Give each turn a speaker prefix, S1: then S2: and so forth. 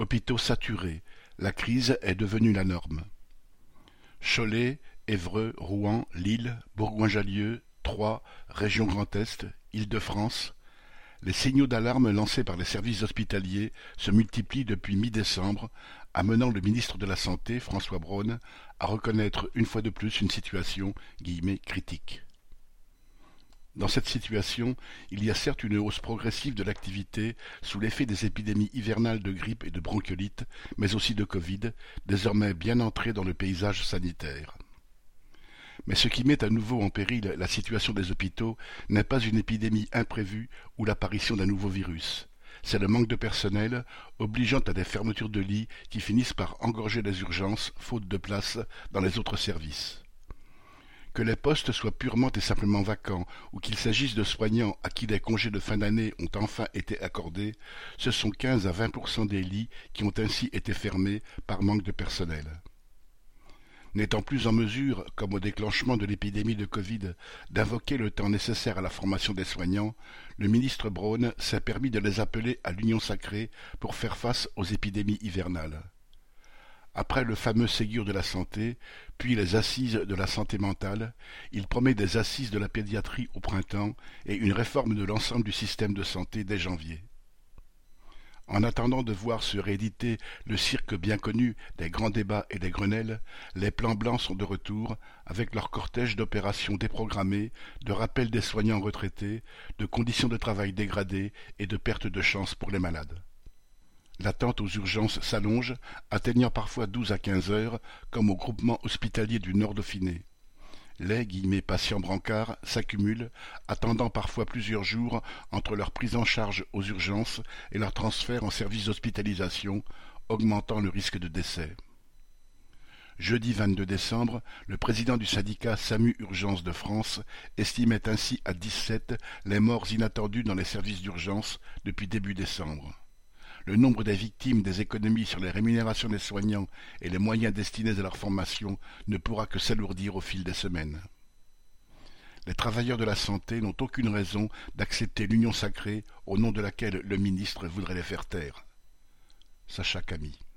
S1: Hôpitaux saturés, la crise est devenue la norme. Cholet, Évreux, Rouen, Lille, Bourgoin-Jallieu, Troyes, région Grand Est, Île-de-France, les signaux d'alarme lancés par les services hospitaliers se multiplient depuis mi-décembre, amenant le ministre de la Santé, François Braun, à reconnaître une fois de plus une situation « critique ». Dans cette situation, il y a certes une hausse progressive de l'activité sous l'effet des épidémies hivernales de grippe et de bronchiolite, mais aussi de Covid, désormais bien entrées dans le paysage sanitaire. Mais ce qui met à nouveau en péril la situation des hôpitaux n'est pas une épidémie imprévue ou l'apparition d'un nouveau virus. C'est le manque de personnel, obligeant à des fermetures de lits qui finissent par engorger les urgences, faute de place, dans les autres services. Que les postes soient purement et simplement vacants ou qu'il s'agisse de soignants à qui des congés de fin d'année ont enfin été accordés, ce sont 15 à 20% des lits qui ont ainsi été fermés par manque de personnel. N'étant plus en mesure, comme au déclenchement de l'épidémie de Covid, d'invoquer le temps nécessaire à la formation des soignants, le ministre Braun s'est permis de les appeler à l'union sacrée pour faire face aux épidémies hivernales. Après le fameux Ségur de la santé, puis les assises de la santé mentale, il promet des assises de la pédiatrie au printemps et une réforme de l'ensemble du système de santé dès janvier. En attendant de voir se rééditer le cirque bien connu des grands débats et des Grenelles, les plans blancs sont de retour, avec leur cortège d'opérations déprogrammées, de rappels des soignants retraités, de conditions de travail dégradées et de perte de chance pour les malades. L'attente aux urgences s'allonge, atteignant parfois douze à quinze heures, comme au groupement hospitalier du Nord Dauphiné. Les « patients brancards s'accumulent, attendant parfois plusieurs jours entre leur prise en charge aux urgences et leur transfert en service d'hospitalisation, augmentant le risque de décès. Jeudi 22 décembre, le président du syndicat SAMU Urgence de France estimait ainsi à dix-sept les morts inattendues dans les services d'urgence depuis début décembre le nombre des victimes des économies sur les rémunérations des soignants et les moyens destinés à leur formation ne pourra que s'alourdir au fil des semaines. Les travailleurs de la santé n'ont aucune raison d'accepter l'union sacrée au nom de laquelle le ministre voudrait les faire taire. Sacha Camille